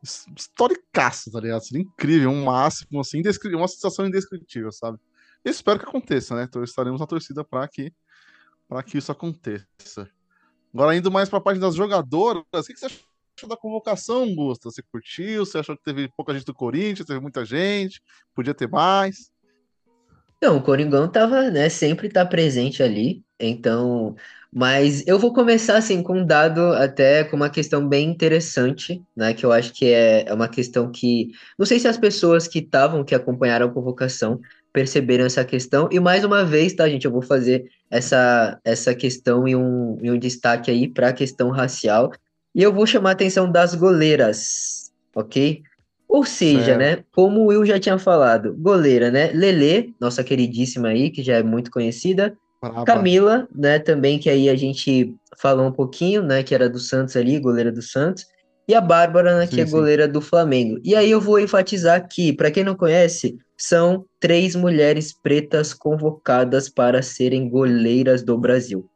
his- Historicaça, tá ligado? Seria incrível, um máximo, assim, uma sensação indescritível, sabe? Eu espero que aconteça, né? Então estaremos na torcida para que, que isso aconteça. Agora, indo mais para a parte das jogadoras, o que que você achou da convocação, Gusta? Você curtiu? Você achou que teve pouca gente do Corinthians? Teve muita gente? Podia ter mais? Então, o Coringão tava, né, sempre tá presente ali, então, mas eu vou começar assim com um dado até com uma questão bem interessante, né, que eu acho que é, é uma questão que, não sei se as pessoas que estavam, que acompanharam a convocação, perceberam essa questão, e mais uma vez, tá, gente, eu vou fazer essa, essa questão e um, e um destaque aí para a questão racial, e eu vou chamar a atenção das goleiras, ok? Ou seja, Certo. né, como o Will já tinha falado, goleira, né, Lelê, nossa queridíssima aí, que já é muito conhecida, Braba. Camila, né, também, que aí a gente falou um pouquinho, né, que era do Santos ali, goleira do Santos, e a Bárbara, né, que Sim, é sim. goleira do Flamengo. E aí eu vou enfatizar que, para quem não conhece, são três mulheres pretas convocadas para serem goleiras do Brasil,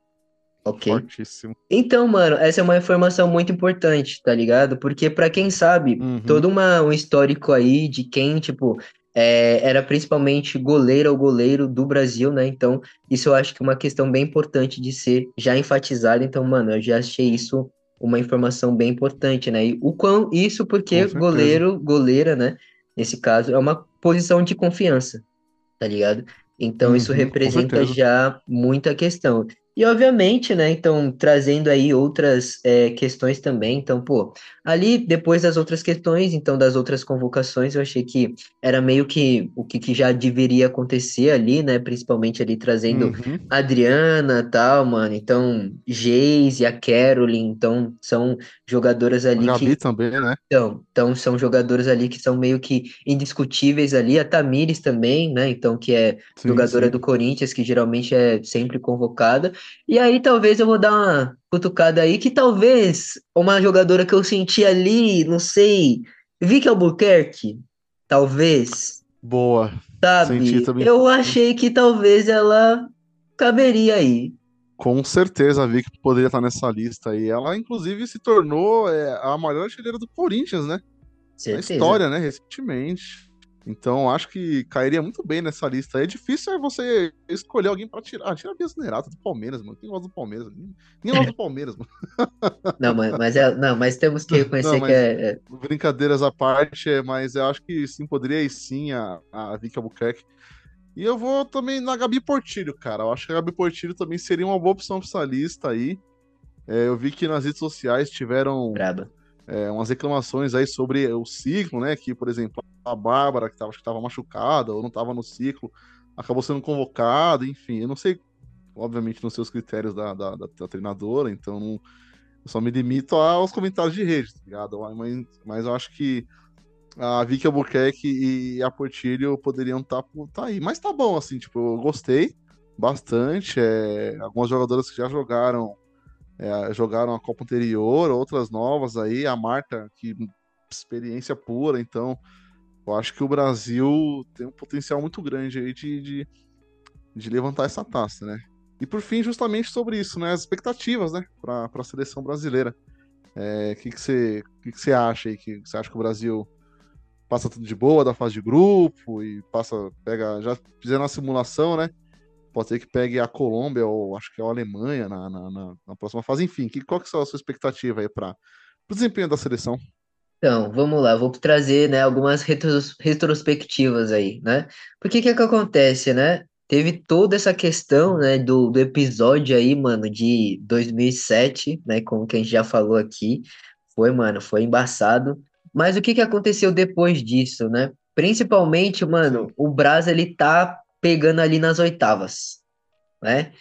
ok? Fortíssimo. Então, mano, essa é uma informação muito importante, tá ligado? Porque pra quem sabe, Uhum. todo uma, um histórico aí de quem, tipo, é, era principalmente goleira ou goleiro do Brasil, né? Então, isso eu acho que é uma questão bem importante de ser já enfatizada. Então, mano, eu já achei isso uma informação bem importante, né? E o quão isso porque goleiro, goleira, né? Nesse caso, é uma posição de confiança, tá ligado? Então, isso Uhum, com representa já muita questão. E obviamente, né, então, trazendo aí outras é, questões também, então, pô, ali, depois das outras questões, então, das outras convocações, eu achei que era meio que o que, que já deveria acontecer ali, né, principalmente ali trazendo uhum. a Adriana tal, mano, então, Geis e a Caroline, então, são jogadoras ali Gabi que... também, né? Então, então, são jogadoras ali que são meio que indiscutíveis ali, a Tamires também, né, então, que é sim, jogadora sim. do Corinthians, que geralmente é sempre convocada, e aí talvez eu vou dar uma cutucada aí, que talvez uma jogadora que eu senti ali, não sei, Vicky Albuquerque, talvez. Boa. Sabe? Eu achei que talvez ela caberia aí. Com certeza a Vicky poderia estar nessa lista aí. Ela, inclusive, se tornou é, a maior artilheira do Corinthians, né? Certeza. Na história, né? Recentemente. Então, acho que cairia muito bem nessa lista. É difícil é você escolher alguém pra tirar. Ah, tira a Bia Zanerato do Palmeiras, mano. Quem gosta do Palmeiras? Ninguém gosta do Palmeiras, mano. Não, mas, mas, é, não, mas temos que reconhecer não, que é, Brincadeiras à parte, é, mas eu acho que sim, poderia ir sim a, a Vicky Albuquerque. E eu vou também na Gabi Portilho, cara. Eu acho que a Gabi Portilho também seria uma boa opção pra essa lista aí. É, eu vi que nas redes sociais tiveram. É, umas reclamações aí sobre o ciclo, né? Que, por exemplo, a Bárbara, que tava, que estava machucada ou não estava no ciclo, acabou sendo convocada, enfim, eu não sei, obviamente, nos seus critérios da, da, da, da treinadora, então não, eu só me limito aos comentários de rede, tá ligado? Mas, mas eu acho que a Vicky Albuquerque e a Portilho poderiam estar tá, tá aí. Mas tá bom, assim, tipo, eu gostei bastante. É, algumas jogadoras que já jogaram é, jogaram a Copa anterior, outras novas aí, a Marta, que experiência pura, então eu acho que o Brasil tem um potencial muito grande aí de, de, de levantar essa taça, né? E por fim, justamente sobre isso, né? As expectativas, né? Para a seleção brasileira. O é, que, que, você, que, que você acha aí? Que você acha que o Brasil passa tudo de boa da fase de grupo e passa, pega. Já fizeram uma simulação, né? pode ser que pegue a Colômbia ou acho que é a Alemanha na, na, na, na próxima fase. Enfim, que, qual que é a sua expectativa aí para o desempenho da seleção? Então, vamos lá, vou trazer né, algumas retros, retrospectivas aí, né? Porque que que acontece, né? Teve toda essa questão, né, do, do episódio aí, mano, de 2007, né, como que a gente já falou aqui. Foi, mano, foi embaçado. Mas o que que aconteceu depois disso, né? Principalmente, mano, o Brasil, ele tá pegando ali nas oitavas, né?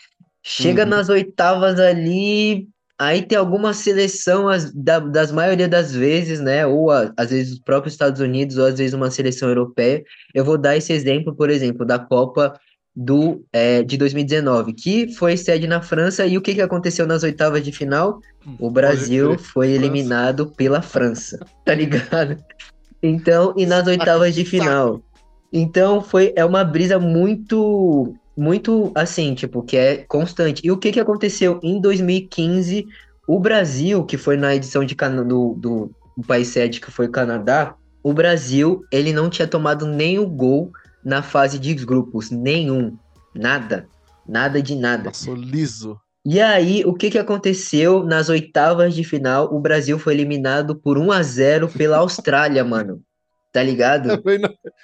Chega uhum. nas oitavas ali, aí tem alguma seleção as, da, das maioria das vezes, né? Ou a, às vezes os próprios Estados Unidos, ou às vezes uma seleção europeia. Eu vou dar esse exemplo, por exemplo, da Copa do é, de 2019, que foi sede na França, e o que, que aconteceu nas oitavas de final? Hum, o Brasil foi eliminado pela França, tá ligado? Então, e nas oitavas de final? Então foi é uma brisa muito muito assim, tipo, que é constante. E o que que aconteceu em 2015? O Brasil, que foi na edição de do, do, do país sede que foi o Canadá, o Brasil, ele não tinha tomado o gol na fase de grupos, nenhum, nada, nada de nada. Passou liso. E aí, o que que aconteceu nas oitavas de final? O Brasil foi eliminado por 1 a 0 pela Austrália, mano. Tá ligado?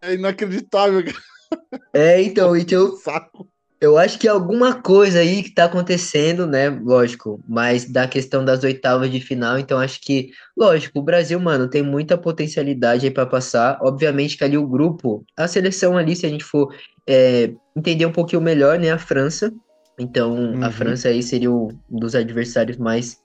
É inacreditável. É, então, então eu acho que alguma coisa aí que tá acontecendo, né? Lógico, mas da questão das oitavas de final, então acho que, lógico, o Brasil, mano, tem muita potencialidade aí para passar. Obviamente que ali o grupo, a seleção ali, se a gente for é, entender um pouquinho melhor, né? A França. Então, uhum. a França aí seria um dos adversários mais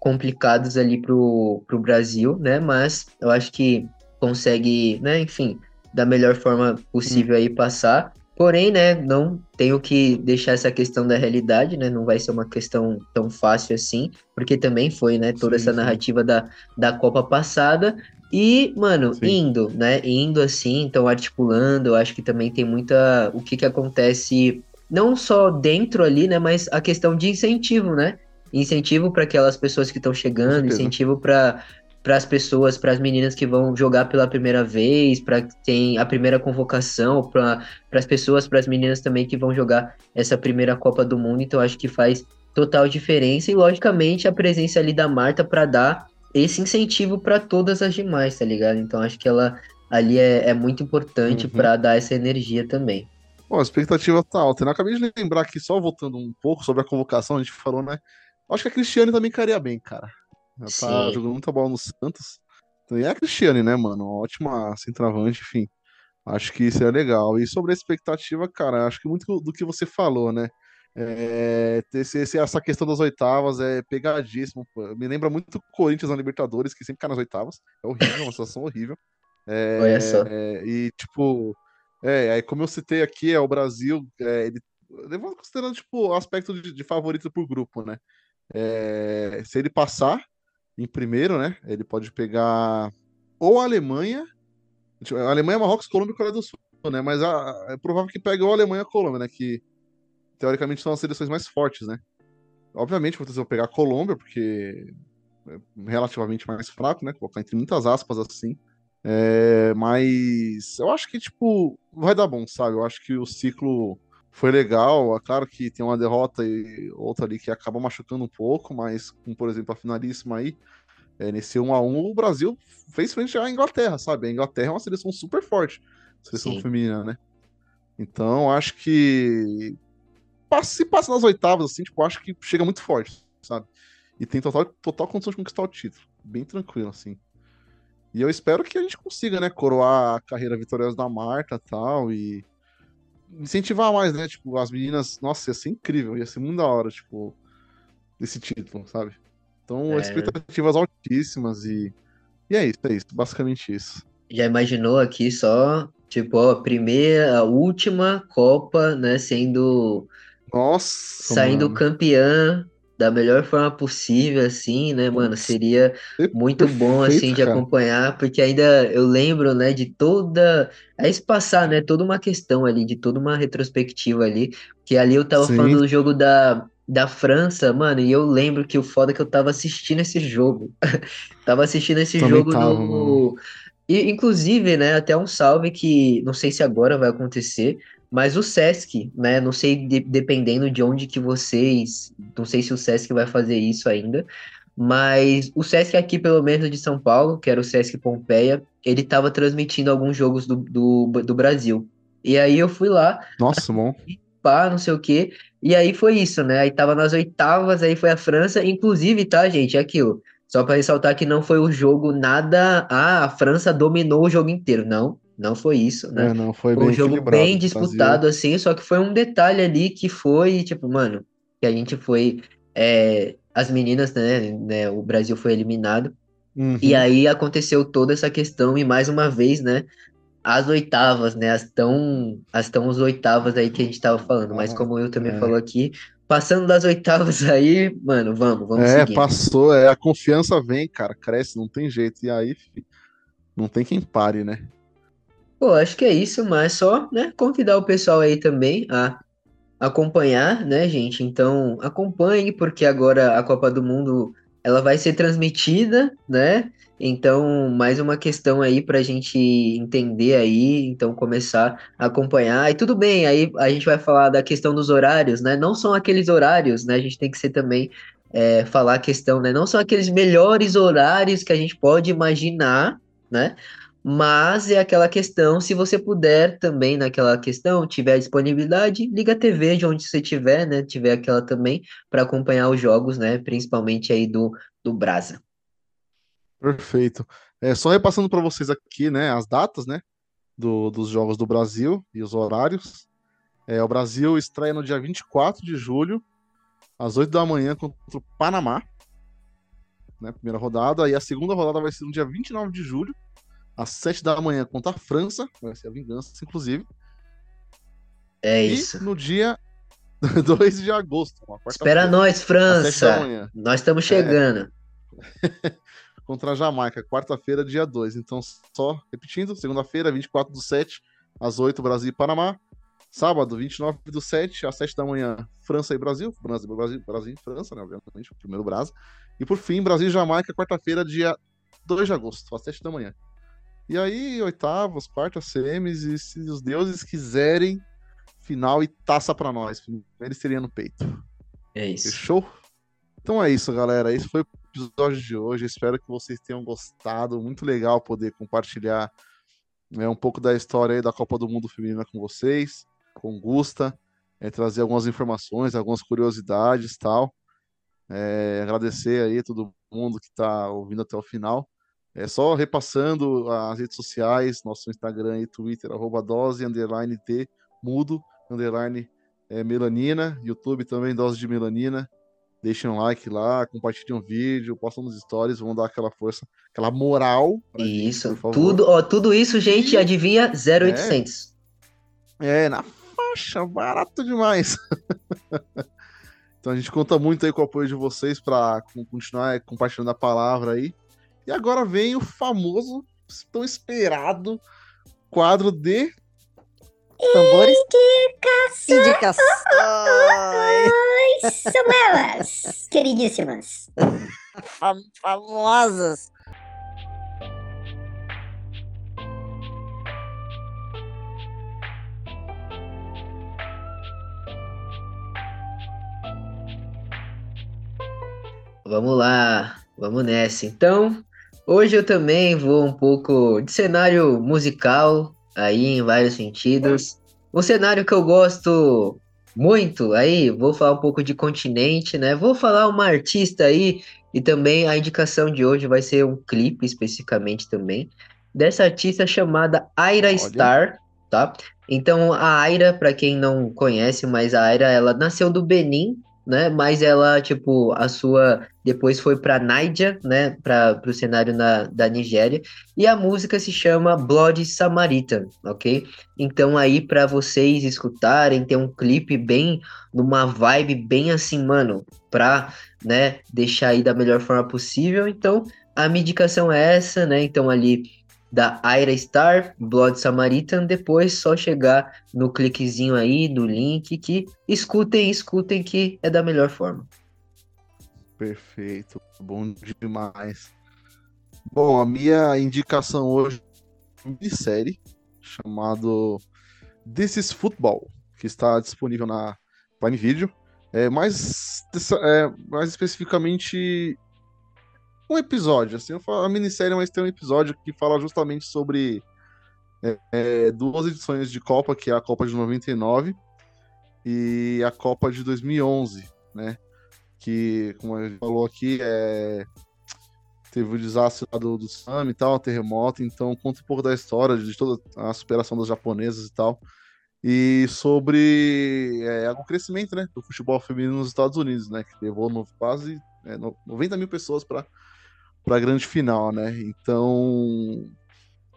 complicados ali pro, pro Brasil, né? Mas eu acho que consegue, né? Enfim, da melhor forma possível hum. aí passar. Porém, né, não tenho que deixar essa questão da realidade, né? Não vai ser uma questão tão fácil assim, porque também foi, né, toda sim, essa sim. narrativa da, da Copa passada. E, mano, sim. indo, né? Indo assim, então articulando, eu acho que também tem muita. O que que acontece, não só dentro ali, né? Mas a questão de incentivo, né? Incentivo para aquelas pessoas que estão chegando, incentivo para para as pessoas, para as meninas que vão jogar pela primeira vez, para que tem a primeira convocação, para as pessoas, para as meninas também que vão jogar essa primeira Copa do Mundo. Então acho que faz total diferença e logicamente a presença ali da Marta para dar esse incentivo para todas as demais, tá ligado? Então acho que ela ali é, é muito importante uhum. para dar essa energia também. Bom, a expectativa tá alta. Eu acabei de lembrar aqui, só voltando um pouco sobre a convocação, a gente falou, né? Acho que a Cristiane também caria bem, cara. Ela tá Sim. jogando muita bola no Santos. E é a Cristiane, né, mano? Ótima centroavante, enfim. Acho que isso é legal. E sobre a expectativa, cara, acho que muito do que você falou, né? É, essa questão das oitavas é pegadíssimo. pô. Me lembra muito o Corinthians na Libertadores, que sempre cai nas oitavas. É horrível, uma situação horrível. Olha só. É, e, tipo, é, aí como eu citei aqui, é o Brasil, é, ele, levando considerando, tipo, o aspecto de, de favorito por grupo, né? É, se ele passar em primeiro, né? Ele pode pegar ou a Alemanha, tipo, a Alemanha, Marrocos, Colômbia e Coreia do Sul, né? Mas a- é provável que pegue ou a Alemanha a Colômbia, né? Que teoricamente são as seleções mais fortes, né? Obviamente, vou pegar a Colômbia, porque é relativamente mais fraco, né? Colocar entre muitas aspas assim. É, mas eu acho que, tipo, vai dar bom, sabe? Eu acho que o ciclo foi legal. É claro que tem uma derrota e outra ali que acaba machucando um pouco, mas, como por exemplo, a finalíssima aí, é, nesse 1 a 1 o Brasil fez frente à Inglaterra, sabe? A Inglaterra é uma seleção super forte, seleção Sim. feminina, né? Então, acho que se passa nas oitavas, assim, tipo, acho que chega muito forte, sabe? E tem total, total condição de conquistar o título. Bem tranquilo, assim. E eu espero que a gente consiga, né, coroar a carreira vitoriosa da Marta e tal, e incentivar mais, né? Tipo, as meninas, nossa, ia ser incrível, ia ser muito da hora, tipo, esse título, sabe? Então, É. expectativas altíssimas e. E é isso, é isso, basicamente isso. Já imaginou aqui só, tipo, a primeira, a última Copa, né, sendo Nossa, saindo mano. campeã da melhor forma possível, assim, né, mano? Seria é muito bom, assim, de acompanhar, porque ainda eu lembro, né, de toda. Aí se passar, né, toda uma questão ali, de toda uma retrospectiva ali, que ali eu tava Sim, falando do jogo da, da França, mano, e eu lembro que o foda é que eu tava assistindo esse jogo. Tava assistindo esse também jogo tava, mano. no. E, inclusive, né, até um salve que não sei se agora vai acontecer, mas o Sesc, né, não sei de- dependendo de onde que vocês, não sei se o Sesc vai fazer isso ainda, mas o Sesc aqui, pelo menos de São Paulo, que era o Sesc Pompeia, ele tava transmitindo alguns jogos do, do, do Brasil. E aí eu fui lá, Nossa, bom. pá, não sei o quê. E aí foi isso, né? Aí tava nas oitavas, aí foi a França. Inclusive, tá, gente? É aquilo. Só pra ressaltar que não foi o jogo nada. Ah, a França dominou o jogo inteiro. Não, não foi isso, né? É, não, foi Foi um jogo bem disputado, assim, só que foi um detalhe ali que foi, tipo, mano, que a gente foi. é, as meninas, né, né? O Brasil foi eliminado. E Uhum. aí aconteceu toda essa questão, e mais uma vez, né? As oitavas, né? As tão, as tão os oitavas aí que a gente tava falando. Mas como eu também é. falou aqui, passando das oitavas aí, mano, vamos, vamos É, seguindo. passou, é, a confiança vem, cara, cresce, não tem jeito. E aí, não tem quem pare, né? Pô, acho que é isso, mas só, né, convidar o pessoal aí também a acompanhar, né, gente? Então, acompanhe, porque agora a Copa do Mundo ela vai ser transmitida, né? Então, mais uma questão aí pra gente entender aí, então começar a acompanhar. E tudo bem, aí a gente vai falar da questão dos horários, né? Não são aqueles horários, né? A gente tem que ser também é, falar a questão, né? Não são aqueles melhores horários que a gente pode imaginar, né? Mas é aquela questão, se você puder também naquela questão, tiver disponibilidade, liga a TV de onde você tiver, né? Tiver aquela também para acompanhar os jogos, né? Principalmente aí do, do Brasa. Perfeito. É, só repassando para vocês aqui, né, as datas, né, do, dos Jogos do Brasil e os horários. É, o Brasil estreia no dia 24 de julho, às 8 da manhã, contra o Panamá, né, primeira rodada. E a segunda rodada vai ser no dia 29 de julho, às 7 da manhã, contra a França, vai ser a vingança, inclusive. É E isso. no dia 2 de agosto, Espera nós, às 7 da França. Nós estamos chegando. contra a Jamaica, quarta-feira, dia 2. Então, só repetindo, segunda-feira, 24 do 7, às 8, Brasil e Panamá. Sábado, 29 do 7, às 7 da manhã, França e Brasil. Brasil, Brasil, Brasil e França, né? Obviamente, o primeiro Brasil. E por fim, Brasil e Jamaica, quarta-feira, dia 2 de agosto, às 7 da manhã. E aí, oitavas, quartas, semis, e se os deuses quiserem, final e taça pra nós. Primeiro seria no peito. É isso. Fechou? Então é isso, galera. Esse foi o episódio de hoje. Espero que vocês tenham gostado. Muito legal poder compartilhar né, um pouco da história aí da Copa do Mundo Feminina com vocês. com Gusta, é, trazer algumas informações, algumas curiosidades tal. É, agradecer aí a todo mundo que está ouvindo até o final. É só repassando as redes sociais, nosso Instagram e Twitter, arroba dose, underline T, mudo, underline é, melanina, YouTube também, dose de melanina. Deixem um like lá, compartilhem um vídeo, postam nos stories, vão dar aquela força, aquela moral. Isso, gente, tudo, ó, tudo isso, gente, adivinha 0800. É, é, na faixa, barato demais. então a gente conta muito aí com o apoio de vocês para continuar compartilhando a palavra aí. E agora vem o famoso, tão esperado quadro de tambores. Indicações. Indicações. São elas, queridíssimas. famosas. Vamos lá, vamos nessa. Então, Hoje eu também vou um pouco de cenário musical, aí em vários sentidos. Um cenário que eu gosto muito, aí vou falar um pouco de continente, né? Vou falar uma artista aí e também a indicação de hoje vai ser um clipe especificamente também dessa artista chamada Aira Olha. Star, tá? Então a Aira, para quem não conhece, mas a Aira ela nasceu do Benin, né? Mas ela, tipo, a sua. Depois foi para Naija, né? Para o cenário na, da Nigéria. E a música se chama Blood Samaritan, ok? Então, aí, para vocês escutarem, tem um clipe bem. numa vibe bem assim, mano, pra, né? Deixar aí da melhor forma possível. Então, a minha indicação é essa, né? Então, ali da Aira Star, Blood Samaritan, depois só chegar no cliquezinho aí, no link, que escutem, escutem que é da melhor forma. Perfeito, bom demais. Bom, a minha indicação hoje é uma minissérie chamado This is Football, que está disponível na Prime Video. É, mais, é, mais especificamente um episódio, assim, a minissérie, mas tem um episódio que fala justamente sobre é, é, duas edições de Copa, que é a Copa de 99 e a Copa de 2011, né? Que, como a gente falou aqui, é... teve o desastre do, do Sam e tal, terremoto, então conta um pouco da história, de toda a superação das japonesas e tal. E sobre é, o crescimento né, do futebol feminino nos Estados Unidos, né? Que levou no, quase é, 90 mil pessoas para para a grande final, né? Então,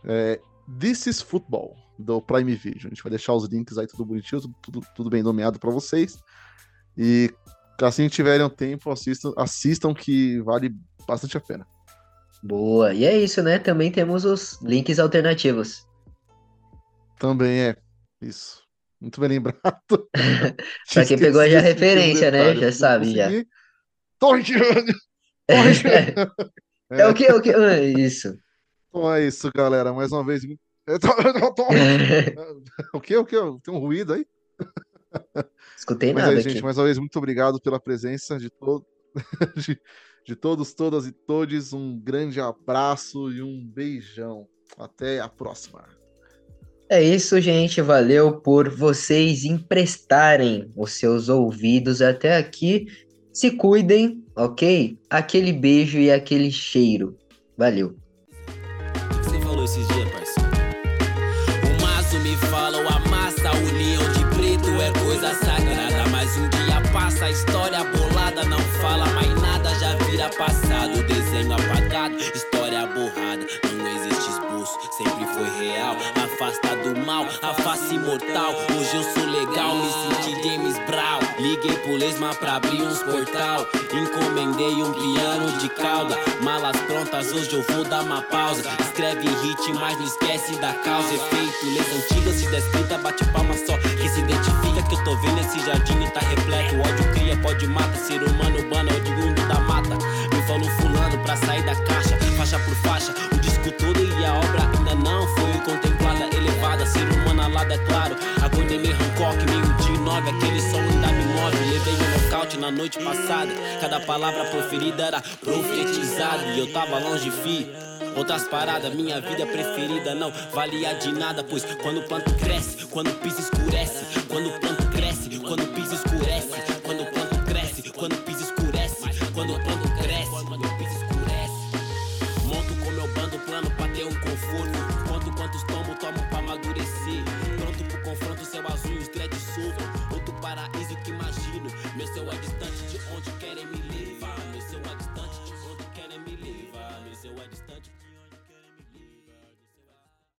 é, This is Football, do Prime Video. A gente vai deixar os links aí tudo bonitinho, tudo, tudo bem nomeado para vocês. E assim que tiverem um tempo, assistam, assistam que vale bastante a pena. Boa, e é isso, né? Também temos os links alternativos. Também é, isso. Muito bem lembrado. pra quem pegou já a referência, né? Já sabe, já. Tô tirando! É o que? É o que? Ah, isso. Então é isso, galera. Mais uma vez. o que? O que? Tem um ruído aí? Escutei Mas nada. Aí, gente, mais uma vez, muito obrigado pela presença de, to... de, de todos, todas e todes. Um grande abraço e um beijão. Até a próxima. É isso, gente. Valeu por vocês emprestarem os seus ouvidos até aqui. Se cuidem, ok? Aquele beijo e aquele cheiro. Valeu. Você falou esses dias, parceiro. O maço me fala, o amassa, a união de preto é coisa sagrada. Mas um dia passa, a história bolada não fala mais nada, já vira passado. Desenho apagado, história borrada. Não existe esboço, sempre foi real. Afasta do mal, a face mortal. Hoje eu sou legal, me senti James Brown. Liguei pro Lesma pra abrir uns portal. Encomendei um piano de cauda. Malas prontas, hoje eu vou dar uma pausa. Escreve hit, mas não esquece da causa. Efeito, leis antigas, se descrita, bate palma só. Que se identifica que eu tô vendo esse jardim tá repleto. Ódio cria, pode mata. Ser humano urbano, mundo da mata. Me falou fulano pra sair da caixa, faixa por faixa. O disco todo e a obra ainda não foi contemplada, elevada. Ser humano alada, é claro. Acordei meio Hancock, meio de nove, aquele som ainda me Levei um nocaute na noite passada. Cada palavra proferida era profetizada. E eu tava longe, fi. outras paradas. Minha vida preferida não valia de nada, pois quando o planto cresce, quando o piso escurece, quando o planto cresce, quando o piso escurece,